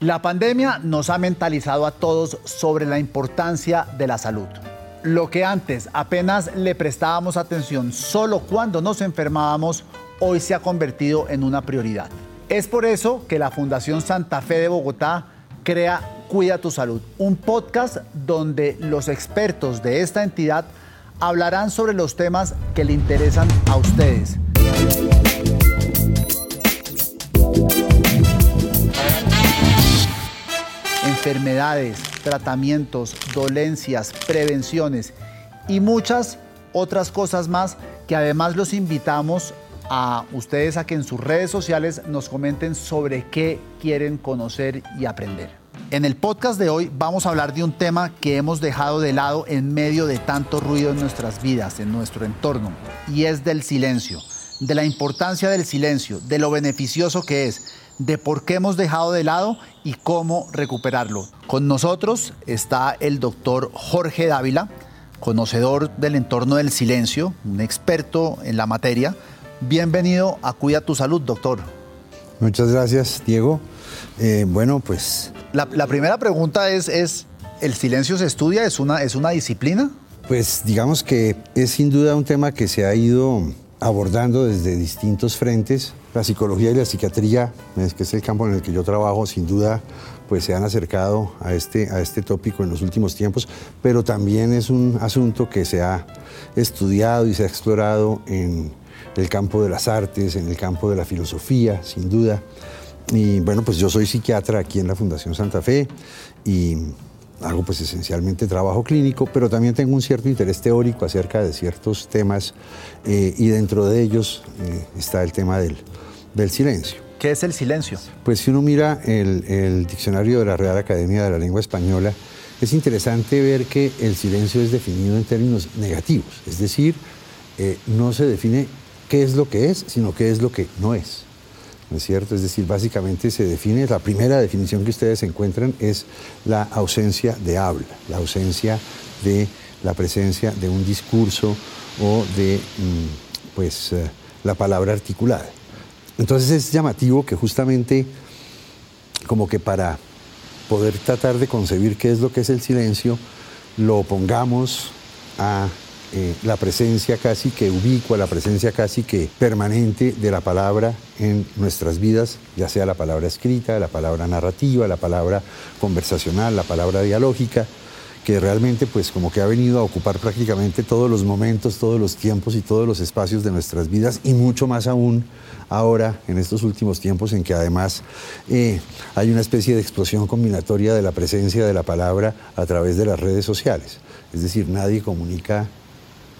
La pandemia nos ha mentalizado a todos sobre la importancia de la salud. Lo que antes apenas le prestábamos atención solo cuando nos enfermábamos, hoy se ha convertido en una prioridad. Es por eso que la Fundación Santa Fe de Bogotá crea Cuida tu Salud, un podcast donde los expertos de esta entidad hablarán sobre los temas que le interesan a ustedes. Enfermedades, tratamientos, dolencias, prevenciones y muchas otras cosas más que además los invitamos a ustedes a que en sus redes sociales nos comenten sobre qué quieren conocer y aprender. En el podcast de hoy vamos a hablar de un tema que hemos dejado de lado en medio de tanto ruido en nuestras vidas, en nuestro entorno, y es del silencio, de la importancia del silencio, de lo beneficioso que es, de por qué hemos dejado de lado y cómo recuperarlo. Con nosotros está el doctor Jorge Dávila, conocedor del entorno del silencio, un experto en la materia. Bienvenido a Cuida tu Salud, doctor. Muchas gracias, Diego. Eh, bueno, pues... La, primera pregunta es, es, ¿el silencio se estudia? ¿Es una, ¿Es una disciplina? Pues digamos que es sin duda un tema que se ha ido abordando desde distintos frentes. La psicología y la psiquiatría, que es el campo en el que yo trabajo, sin duda pues se han acercado a este, a este tópico en los últimos tiempos, pero también es un asunto que se ha estudiado y se ha explorado en el campo de las artes, en el campo de la filosofía, sin duda. Y bueno, pues yo soy psiquiatra aquí en la Fundación Santa Fe y hago pues esencialmente trabajo clínico, pero también tengo un cierto interés teórico acerca de ciertos temas eh, y dentro de ellos eh, está el tema del, del, silencio. ¿Qué es el silencio? Pues si uno mira el, el, diccionario de la Real Academia de la Lengua Española, es interesante ver que el silencio es definido en términos negativos, es decir, eh, no se define qué es lo que es, sino qué es lo que no es. ¿no es cierto? Es decir, básicamente se define, la primera definición que ustedes encuentran es la ausencia de habla, la ausencia de la presencia de un discurso o de mm, pues, eh, la palabra articulada. Entonces es llamativo que justamente como que para poder tratar de concebir qué es lo que es el silencio, lo pongamos a eh, la presencia casi que ubicua, la presencia casi que permanente de la palabra en nuestras vidas, ya sea la palabra escrita, la palabra narrativa, la palabra conversacional, la palabra dialógica, que realmente pues como que ha venido a ocupar prácticamente todos los momentos, todos los tiempos y todos los espacios de nuestras vidas y mucho más aún ahora en estos últimos tiempos en que además eh, hay una especie de explosión combinatoria de la presencia de la palabra a través de las redes sociales. Es decir, nadie comunica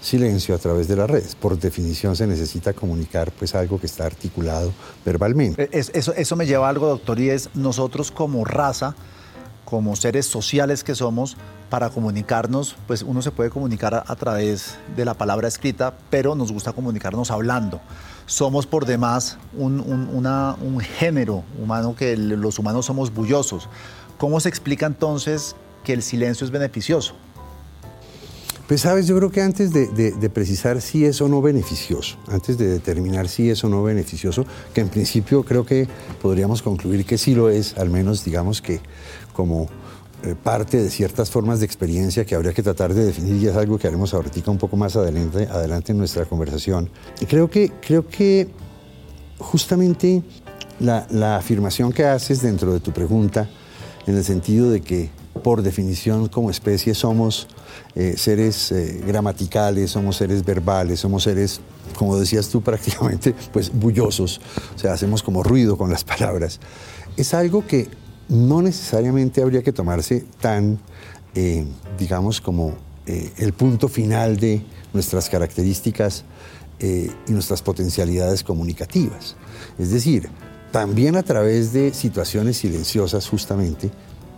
silencio a través de las redes. Por definición se necesita comunicar pues algo que está articulado verbalmente. Eh, eso, eso me lleva a algo, doctor, y es nosotros como raza, como seres sociales que somos, para comunicarnos, pues uno se puede comunicar a, través de la palabra escrita, pero nos gusta comunicarnos hablando. Somos por demás un, género humano que los humanos somos bullosos. ¿Cómo se explica entonces que el silencio es beneficioso? Pues sabes, yo creo que antes de, precisar si es o no beneficioso, antes de determinar si es o no beneficioso, que en principio creo que podríamos concluir que sí lo es, al menos digamos que como parte de ciertas formas de experiencia que habría que tratar de definir y es algo que haremos ahorita un poco más adelante, adelante en nuestra conversación. Y creo que, creo que justamente la, la afirmación que haces dentro de tu pregunta, en el sentido de que por definición como especie somos eh, seres eh, gramaticales, somos seres verbales, somos seres, como decías tú, prácticamente pues bullosos, o sea, hacemos como ruido con las palabras. Es algo que no necesariamente habría que tomarse tan, eh, digamos, como el punto final de nuestras características y nuestras potencialidades comunicativas. Es decir, también a través de situaciones silenciosas justamente,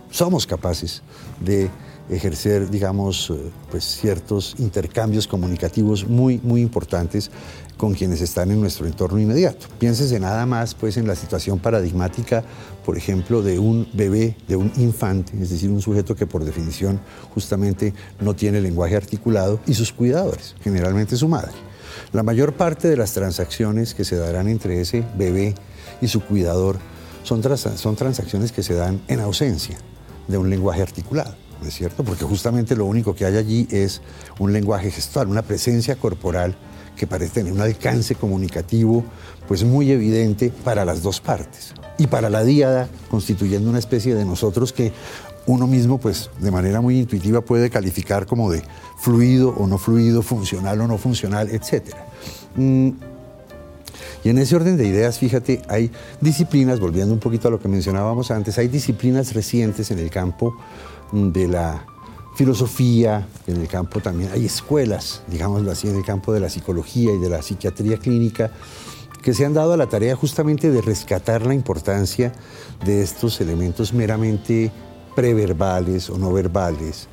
somos capaces de ejercer, digamos, eh, pues ciertos intercambios comunicativos muy, muy importantes con quienes están en nuestro entorno inmediato. Piénsese nada más pues en la situación paradigmática, por ejemplo, de un bebé, de un infante, es decir, un sujeto que por definición justamente no tiene lenguaje articulado y sus cuidadores, generalmente su madre. La mayor parte de las transacciones que se darán entre ese bebé y su cuidador son, son transacciones que se dan en ausencia de un lenguaje articulado, ¿no es cierto? Porque justamente lo único que hay allí es un lenguaje gestual, una presencia corporal que parece tener un alcance comunicativo pues muy evidente para las dos partes y para la díada constituyendo una especie de nosotros que uno mismo pues de manera muy intuitiva puede calificar como de fluido o no fluido, funcional o no funcional, etc. Y en ese orden de ideas, fíjate, hay disciplinas, volviendo un poquito a lo que mencionábamos antes, hay disciplinas recientes en el campo mm, de la filosofía, en el campo también. Hay escuelas, digámoslo así, en el campo de la psicología y de la psiquiatría clínica, que se han dado a la tarea justamente de rescatar la importancia de estos elementos meramente preverbales o no verbales,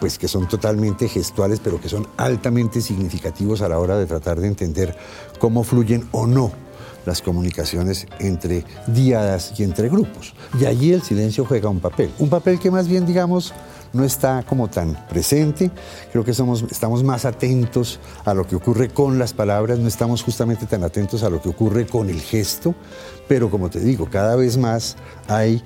pues que son totalmente gestuales, pero que son altamente significativos a la hora de tratar de entender cómo fluyen o no las comunicaciones entre diadas y entre grupos. Y allí el silencio juega un papel, un papel que más bien, digamos, no está como tan presente. Creo que somos, estamos más atentos a lo que ocurre con las palabras, no estamos justamente tan atentos a lo que ocurre con el gesto, pero como te digo, cada vez más hay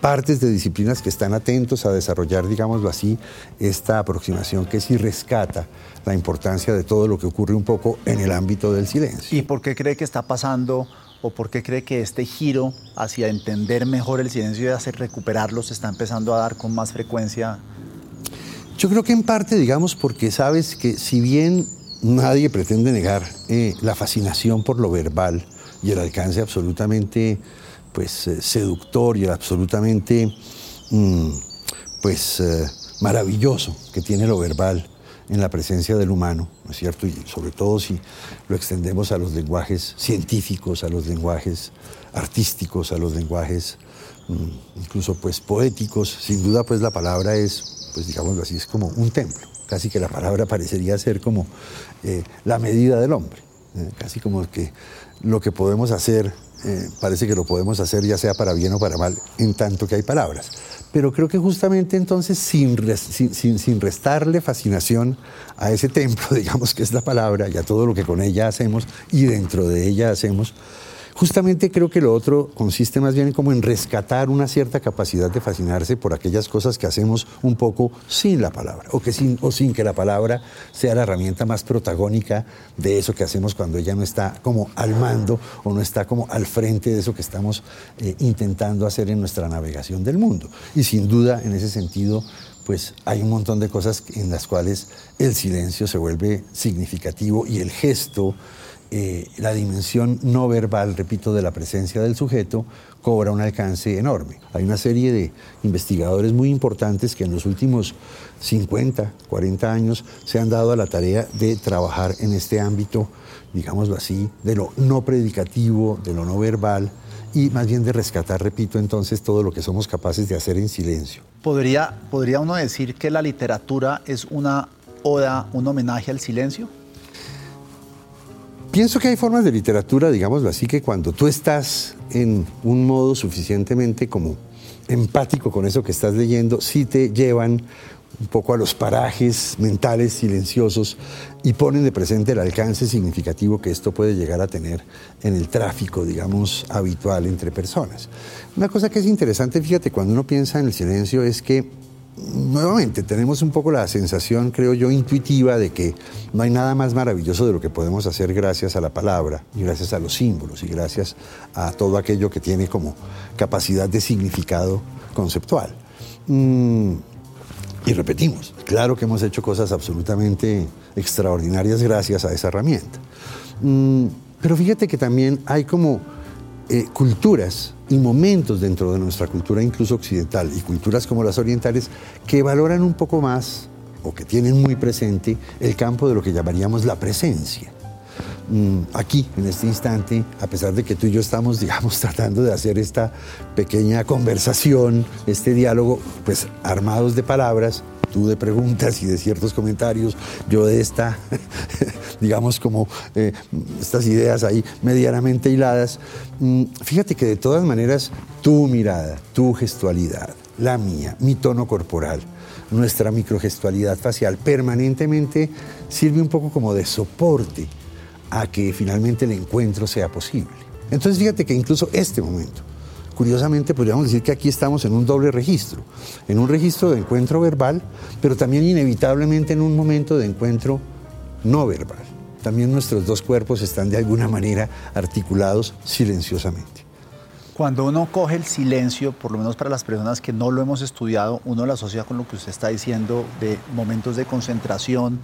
partes de disciplinas que están atentos a desarrollar, digámoslo así, esta aproximación que sí rescata la importancia de todo lo que ocurre un poco en el ámbito del silencio. ¿Y por qué cree que está pasando o por qué cree que este giro hacia entender mejor el silencio y hacer recuperarlo se está empezando a dar con más frecuencia? Yo creo que en parte, digamos, porque sabes que si bien nadie pretende negar eh, la fascinación por lo verbal y el alcance absolutamente pues, eh, seductor y absolutamente mm, pues, eh, maravilloso que tiene lo verbal en la presencia del humano, ¿no es cierto? Y sobre todo si lo extendemos a los lenguajes científicos, a los lenguajes artísticos, a los lenguajes mm, incluso pues poéticos, sin duda pues la palabra es, pues digámoslo así, es como un templo, casi que la palabra parecería ser como eh, la medida del hombre, casi como que lo que podemos hacer eh, parece que lo podemos hacer ya sea para bien o para mal, en tanto que hay palabras. Pero creo que justamente entonces, sin, sin, restarle fascinación a ese templo, digamos que es la palabra, y a todo lo que con ella hacemos y dentro de ella hacemos, Justamente creo que lo otro consiste más bien como en rescatar una cierta capacidad de fascinarse por aquellas cosas que hacemos un poco sin la palabra, o, que sin, o sin que la palabra sea la herramienta más protagónica de eso que hacemos cuando ella no está como al mando o no está como al frente de eso que estamos eh, intentando hacer en nuestra navegación del mundo. Y sin duda, en ese sentido, pues hay un montón de cosas en las cuales el silencio se vuelve significativo y el gesto eh, la dimensión no verbal, repito, de la presencia del sujeto cobra un alcance enorme. Hay una serie de investigadores muy importantes que en los últimos 50, 40 años se han dado a la tarea de trabajar en este ámbito, digámoslo así, de lo no predicativo, de lo no verbal y más bien de rescatar, repito, entonces todo lo que somos capaces de hacer en silencio. ¿Podría, podría uno decir que la literatura es una oda, un homenaje al silencio? Pienso que hay formas de literatura, digámoslo así, que cuando tú estás en un modo suficientemente como empático con eso que estás leyendo, sí te llevan un poco a los parajes mentales silenciosos y ponen de presente el alcance significativo que esto puede llegar a tener en el tráfico, digamos, habitual entre personas. Una cosa que es interesante, fíjate, cuando uno piensa en el silencio es que nuevamente tenemos un poco la sensación, creo yo, intuitiva de que no hay nada más maravilloso de lo que podemos hacer gracias a la palabra y gracias a los símbolos y gracias a todo aquello que tiene como capacidad de significado conceptual. Mm, y repetimos, claro que hemos hecho cosas absolutamente extraordinarias gracias a esa herramienta. Mm, pero fíjate que también hay como eh, culturas y momentos dentro de nuestra cultura, incluso occidental, y culturas como las orientales, que valoran un poco más o que tienen muy presente el campo de lo que llamaríamos la presencia. Mm, aquí, en este instante, a pesar de que tú y yo estamos, digamos, tratando de hacer esta pequeña conversación, este diálogo, pues armados de palabras, tú de preguntas y de ciertos comentarios, yo de esta, digamos como eh, estas ideas ahí medianamente hiladas. Mm, fíjate que de todas maneras tu mirada, tu gestualidad, la mía, mi tono corporal, nuestra microgestualidad facial permanentemente sirve un poco como de soporte a que finalmente el encuentro sea posible. Entonces fíjate que incluso este momento, curiosamente podríamos decir que aquí estamos en un doble registro, en un registro de encuentro verbal, pero también inevitablemente en un momento de encuentro no verbal. También nuestros dos cuerpos están de alguna manera articulados silenciosamente. Cuando uno coge el silencio, por lo menos para las personas que no lo hemos estudiado, uno lo asocia con lo que usted está diciendo de momentos de concentración,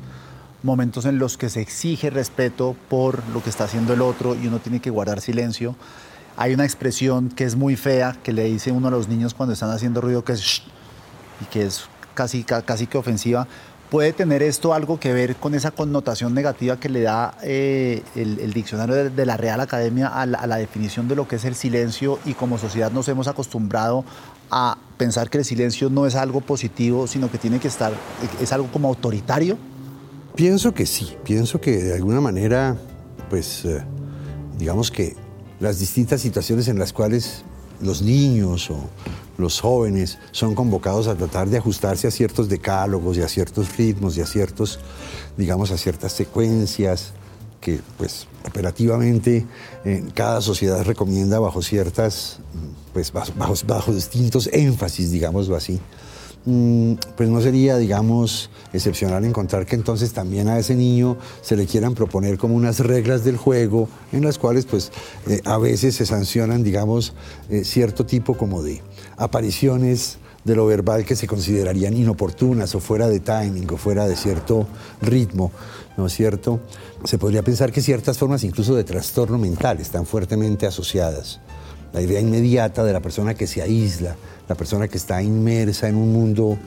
momentos en los que se exige respeto por lo que está haciendo el otro y uno tiene que guardar silencio. Hay una expresión que es muy fea que le dice uno a los niños cuando están haciendo ruido que es Shh", y que es casi, casi que ofensiva. ¿Puede tener esto algo que ver con esa connotación negativa que le da eh, el, diccionario de, la Real Academia a la, definición de lo que es el silencio y como sociedad nos hemos acostumbrado a pensar que el silencio no es algo positivo, sino que tiene que estar, es algo como autoritario? Pienso que sí, pienso que de alguna manera, pues, eh, digamos que las distintas situaciones en las cuales los niños o los jóvenes son convocados a tratar de ajustarse a ciertos decálogos y a ciertos ritmos y a ciertos, digamos, a ciertas secuencias que, pues, operativamente eh, cada sociedad recomienda bajo ciertas, pues, bajo, bajo distintos énfasis, digámoslo así. Mm, pues no sería, digamos, excepcional encontrar que entonces también a ese niño se le quieran proponer como unas reglas del juego en las cuales pues eh, a veces se sancionan, digamos, eh, cierto tipo como de apariciones de lo verbal que se considerarían inoportunas o fuera de timing o fuera de cierto ritmo, ¿no es cierto? Se podría pensar que ciertas formas incluso de trastorno mental están fuertemente asociadas. La idea inmediata de la persona que se aísla, la persona que está inmersa en un mundo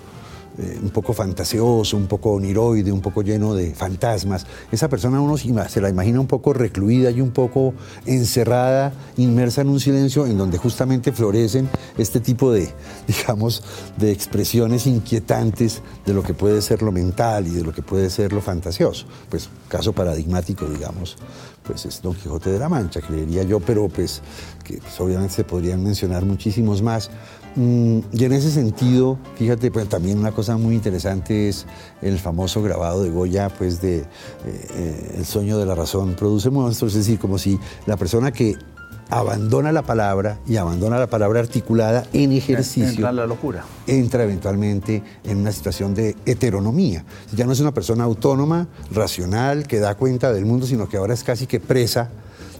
eh, un poco fantasioso, un poco oniroide, un poco lleno de fantasmas. Esa persona uno se la imagina un poco recluida y un poco encerrada, inmersa en un silencio en donde justamente florecen este tipo de, digamos, de expresiones inquietantes de lo que puede ser lo mental y de lo que puede ser lo fantasioso. Pues caso paradigmático, digamos, pues es Don Quijote de la Mancha, creería yo, pero pues que pues, obviamente se podrían mencionar muchísimos más. Mm, y en ese sentido, fíjate, pues también una cosa muy interesante es el famoso grabado de Goya, pues de eh, eh, El sueño de la razón produce monstruos, es decir, como si la persona que abandona la palabra y abandona la palabra articulada en ejercicio. Entra en la locura. Entra eventualmente en una situación de heteronomía. Ya no es una persona autónoma, racional, que da cuenta del mundo, sino que ahora es casi que presa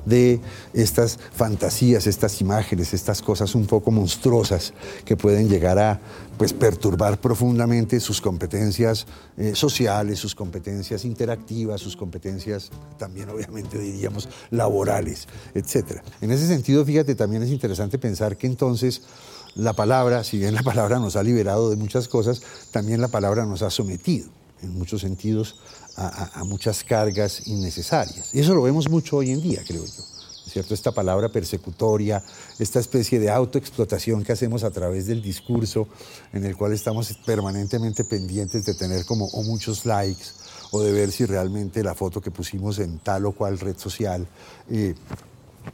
de estas fantasías, estas imágenes, estas cosas un poco monstruosas que pueden llegar a pues, perturbar profundamente sus competencias eh, sociales, sus competencias interactivas, sus competencias también obviamente diríamos laborales, etc. En ese sentido, fíjate, también es interesante pensar que entonces la palabra, si bien la palabra nos ha liberado de muchas cosas, también la palabra nos ha sometido en muchos sentidos a, muchas cargas innecesarias. Y eso lo vemos mucho hoy en día, creo yo. ¿Cierto? Esta palabra persecutoria, esta especie de autoexplotación que hacemos a través del discurso, en el cual estamos permanentemente pendientes de tener como o muchos likes o de ver si realmente la foto que pusimos en tal o cual red social eh,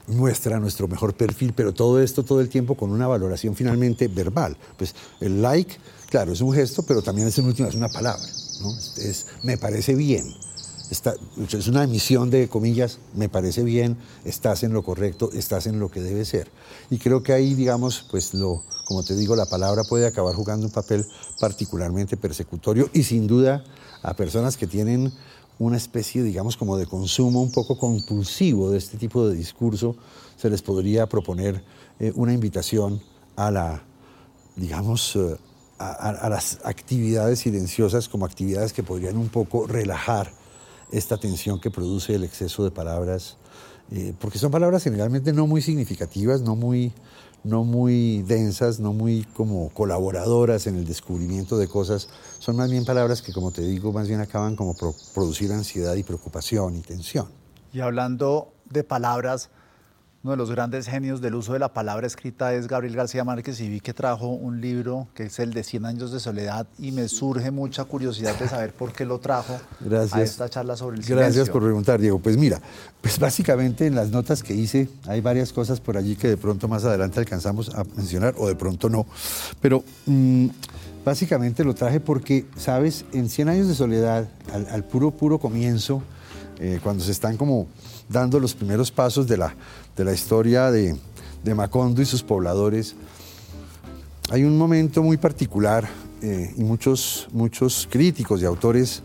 muestra nuestro mejor perfil, pero todo esto todo el tiempo con una valoración finalmente verbal. Pues el like, claro, es un gesto, pero también es en última es una palabra. Es, me parece bien. es una emisión de comillas, me parece bien, estás en lo correcto, estás en lo que debe ser. Y creo que ahí, digamos, pues lo, como te digo, la palabra puede acabar jugando un papel particularmente persecutorio y sin duda a personas que tienen una especie, digamos, como de consumo un poco compulsivo de este tipo de discurso, se les podría proponer eh, una invitación a la, digamos, eh, a, las actividades silenciosas como actividades que podrían un poco relajar esta tensión que produce el exceso de palabras, eh, porque son palabras generalmente no muy significativas, no muy, no muy densas, no muy como colaboradoras en el descubrimiento de cosas, son más bien palabras que, como te digo, más bien acaban como producir ansiedad y preocupación y tensión. Y hablando de palabras, uno de los grandes genios del uso de la palabra escrita es Gabriel García Márquez y vi que trajo un libro que es el de 100 años de soledad y me surge mucha curiosidad de saber por qué lo trajo a esta charla sobre el silencio. Gracias por preguntar, Diego. Pues mira, pues básicamente en las notas que hice hay varias cosas por allí que de pronto más adelante alcanzamos a mencionar o de pronto no, pero mm, básicamente lo traje porque, sabes, en 100 años de soledad, al, puro, puro comienzo, eh, cuando se están como dando los primeros pasos de la, de la historia de, de Macondo y sus pobladores, hay un momento muy particular eh, y muchos, muchos críticos y autores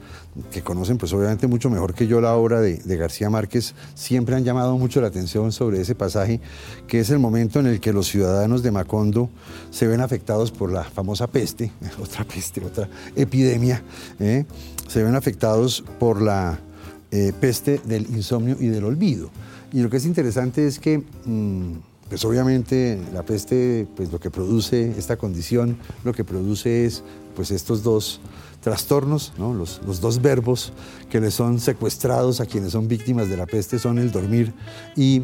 que conocen pues obviamente mucho mejor que yo la obra de, García Márquez, siempre han llamado mucho la atención sobre ese pasaje, que es el momento en el que los ciudadanos de Macondo se ven afectados por la famosa peste, otra peste, otra epidemia, ¿eh? se ven afectados por la eh, peste del insomnio y del olvido. Y lo que es interesante es que... Mm, pues obviamente la peste, pues lo que produce esta condición, lo que produce es pues estos dos trastornos, los, los, dos verbos que le son secuestrados a quienes son víctimas de la peste son el dormir y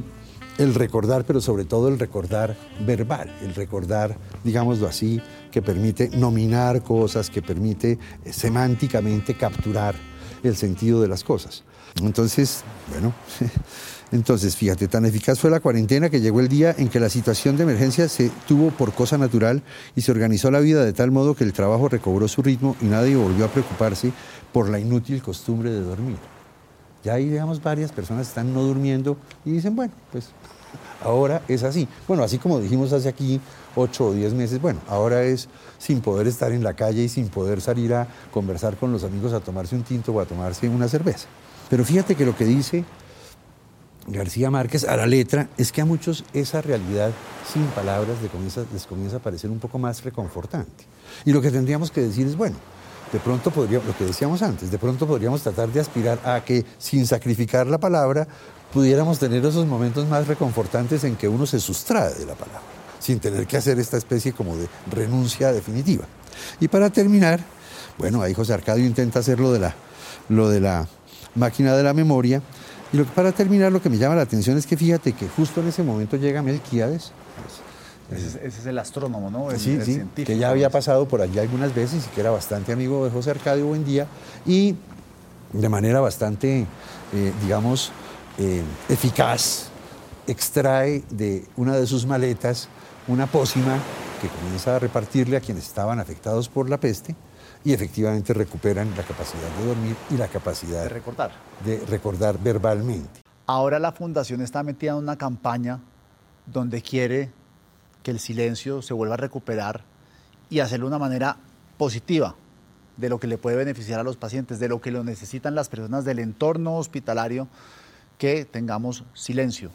el recordar, pero sobre todo el recordar verbal, el recordar, digámoslo así, que permite nominar cosas, que permite eh, semánticamente capturar el sentido de las cosas. Entonces, bueno, Entonces, fíjate, tan eficaz fue la cuarentena que llegó el día en que la situación de emergencia se tuvo por cosa natural y se organizó la vida de tal modo que el trabajo recobró su ritmo y nadie volvió a preocuparse por la inútil costumbre de dormir. Ya ahí, digamos, varias personas están no durmiendo y dicen, bueno, pues ahora es así. Bueno, así como dijimos hace aquí ocho o diez meses, bueno, ahora es sin poder estar en la calle y sin poder salir a conversar con los amigos a tomarse un tinto o a tomarse una cerveza. Pero fíjate que lo que dice García Márquez a la letra es que a muchos esa realidad sin palabras les comienza, a parecer un poco más reconfortante. Y lo que tendríamos que decir es, bueno, de pronto podríamos, lo que decíamos antes, de pronto podríamos tratar de aspirar a que sin sacrificar la palabra pudiéramos tener esos momentos más reconfortantes en que uno se sustrae de la palabra, sin tener que hacer esta especie como de renuncia definitiva. Y para terminar, bueno, ahí José Arcadio intenta hacer lo de la, lo de la máquina de la memoria, y para terminar, lo que me llama la atención es que fíjate que justo en ese momento llega Melquíades. ese, es el astrónomo, ¿no? El, sí, sí, que ya había pasado por allí algunas veces y que era bastante amigo de José Arcadio Buendía y de manera bastante, eh, digamos, eh, eficaz, extrae de una de sus maletas una pócima que comienza a repartirle a quienes estaban afectados por la peste y efectivamente recuperan la capacidad de dormir y la capacidad de recordar. De recordar verbalmente. Ahora la fundación está metida en una campaña donde quiere que el silencio se vuelva a recuperar y hacerlo de una manera positiva de lo que le puede beneficiar a los pacientes, de lo que lo necesitan las personas del entorno hospitalario, que tengamos silencio.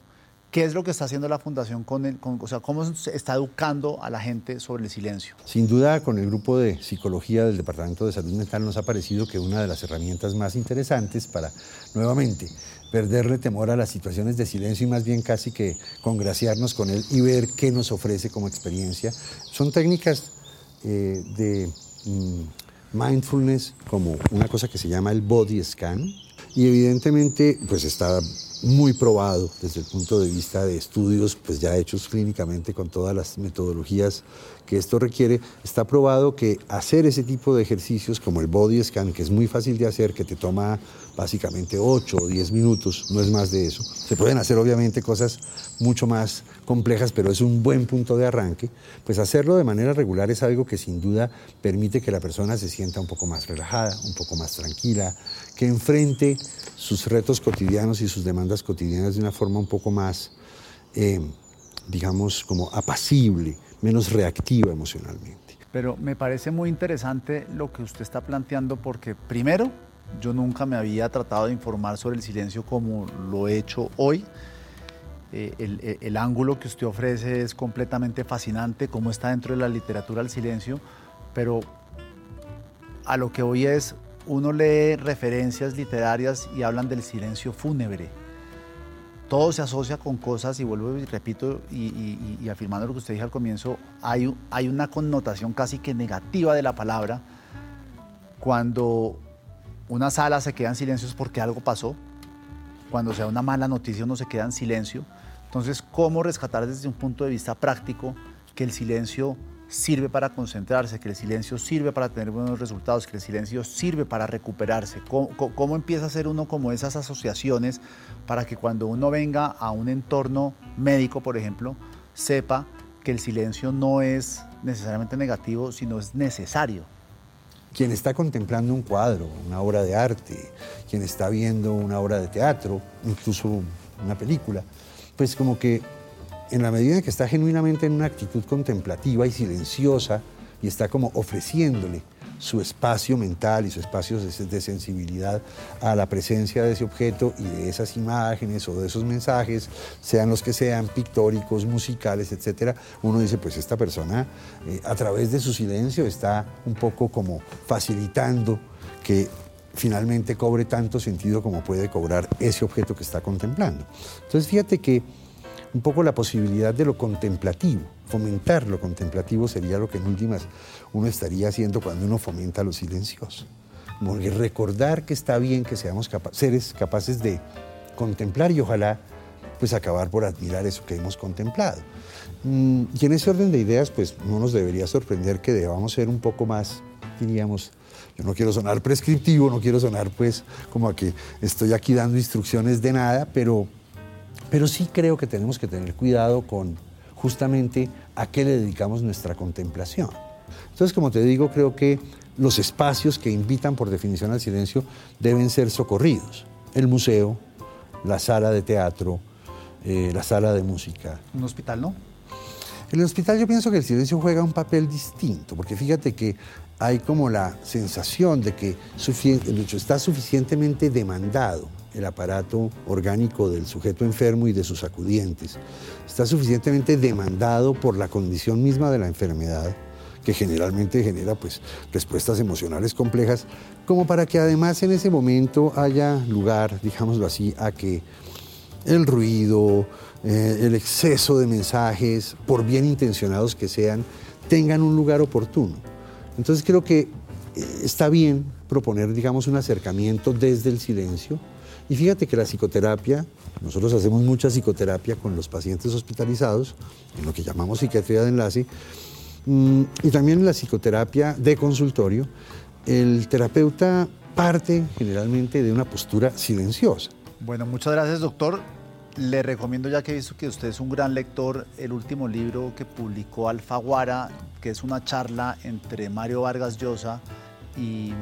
¿Qué es lo que está haciendo la Fundación con el, o sea, cómo está educando a la gente sobre el silencio? Sin duda, con el grupo de psicología del Departamento de Salud Mental nos ha parecido que una de las herramientas más interesantes para, nuevamente, perderle temor a las situaciones de silencio y más bien casi que congraciarnos con él y ver qué nos ofrece como experiencia, son técnicas eh, de mm, mindfulness como una cosa que se llama el body scan y evidentemente pues está muy probado desde el punto de vista de estudios pues ya hechos clínicamente con todas las metodologías que esto requiere, está probado que hacer ese tipo de ejercicios como el body scan, que es muy fácil de hacer, que te toma básicamente 8 o 10 minutos, no es más de eso. Se pueden hacer obviamente cosas mucho más complejas, pero es un buen punto de arranque. Pues hacerlo de manera regular es algo que sin duda permite que la persona se sienta un poco más relajada, un poco más tranquila, que enfrente sus retos cotidianos y sus demandas cotidianas de una forma un poco más, eh, digamos, como apacible, menos reactiva emocionalmente. Pero me parece muy interesante lo que usted está planteando porque primero, yo nunca me había tratado de informar sobre el silencio como lo he hecho hoy. Eh, el, el, ángulo que usted ofrece es completamente fascinante, cómo está dentro de la literatura el silencio, pero a lo que hoy es, uno lee referencias literarias y hablan del silencio fúnebre todo se asocia con cosas, y vuelvo y repito, y, afirmando lo que usted dijo al comienzo, hay, hay una connotación casi que negativa de la palabra cuando una sala se queda en silencio es porque algo pasó, cuando sea una mala noticia uno se queda en silencio. Entonces, ¿cómo rescatar desde un punto de vista práctico que el silencio sirve para concentrarse, que el silencio sirve para tener buenos resultados, que el silencio sirve para recuperarse. ¿Cómo, empieza a hacer uno como esas asociaciones para que cuando uno venga a un entorno médico, por ejemplo, sepa que el silencio no es necesariamente negativo, sino es necesario? Quien está contemplando un cuadro, una obra de arte, quien está viendo una obra de teatro, incluso una película, pues como que en la medida en que está genuinamente en una actitud contemplativa y silenciosa y está como ofreciéndole su espacio mental y su espacio de, sensibilidad a la presencia de ese objeto y de esas imágenes o de esos mensajes, sean los que sean, pictóricos, musicales, etc., uno dice, pues esta persona eh, a través de su silencio está un poco como facilitando que finalmente cobre tanto sentido como puede cobrar ese objeto que está contemplando. Entonces fíjate que un poco la posibilidad de lo contemplativo, fomentar lo contemplativo sería lo que en últimas uno estaría haciendo cuando uno fomenta lo silencioso. recordar que está bien que seamos seres capaces de contemplar y ojalá pues acabar por admirar eso que hemos contemplado. Mm, y en ese orden de ideas pues no nos debería sorprender que debamos ser un poco más, diríamos, yo no quiero sonar prescriptivo, no quiero sonar pues como a que estoy aquí dando instrucciones de nada, pero, pero sí creo que tenemos que tener cuidado con justamente a qué le dedicamos nuestra contemplación. Entonces, como te digo, creo que los espacios que invitan por definición al silencio deben ser socorridos. El museo, la sala de teatro, eh, la sala de música. ¿Un hospital no? En el hospital yo pienso que el silencio juega un papel distinto, porque fíjate que hay como la sensación de que está suficientemente demandado el aparato orgánico del sujeto enfermo y de sus acudientes. Está suficientemente demandado por la condición misma de la enfermedad que generalmente genera pues, respuestas emocionales complejas, como para que además en ese momento haya lugar, digámoslo así, a que el ruido, eh, el exceso de mensajes, por bien intencionados que sean, tengan un lugar oportuno. Entonces creo que eh, está bien proponer, digamos, un acercamiento desde el silencio. Y fíjate que la psicoterapia, nosotros hacemos mucha psicoterapia con los pacientes hospitalizados, en lo que llamamos psiquiatría de enlace, mm, y también en la psicoterapia de consultorio, el terapeuta parte generalmente de una postura silenciosa. Bueno, muchas gracias, doctor. Le recomiendo, ya que he visto que usted es un gran lector, el último libro que publicó Alfaguara, que es una charla entre Mario Vargas Llosa y,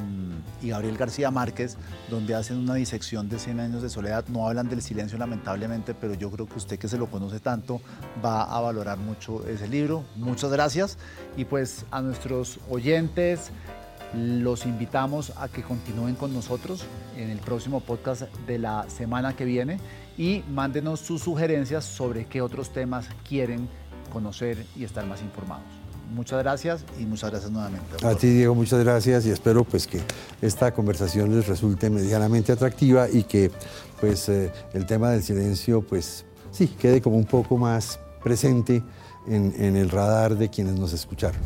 Gabriel García Márquez, donde hacen una disección de 100 años de soledad. No hablan del silencio, lamentablemente, pero yo creo que usted que se lo conoce tanto va a valorar mucho ese libro. Muchas gracias. Y pues a nuestros oyentes, los invitamos a que continúen con nosotros en el próximo podcast de la semana que viene y mándenos sus sugerencias sobre qué otros temas quieren conocer y estar más informados. Muchas gracias y muchas gracias nuevamente. A ti, Diego, muchas gracias y espero pues que esta conversación les resulte medianamente atractiva y que pues eh, el tema del silencio pues sí, quede como un poco más presente en el radar de quienes nos escucharon.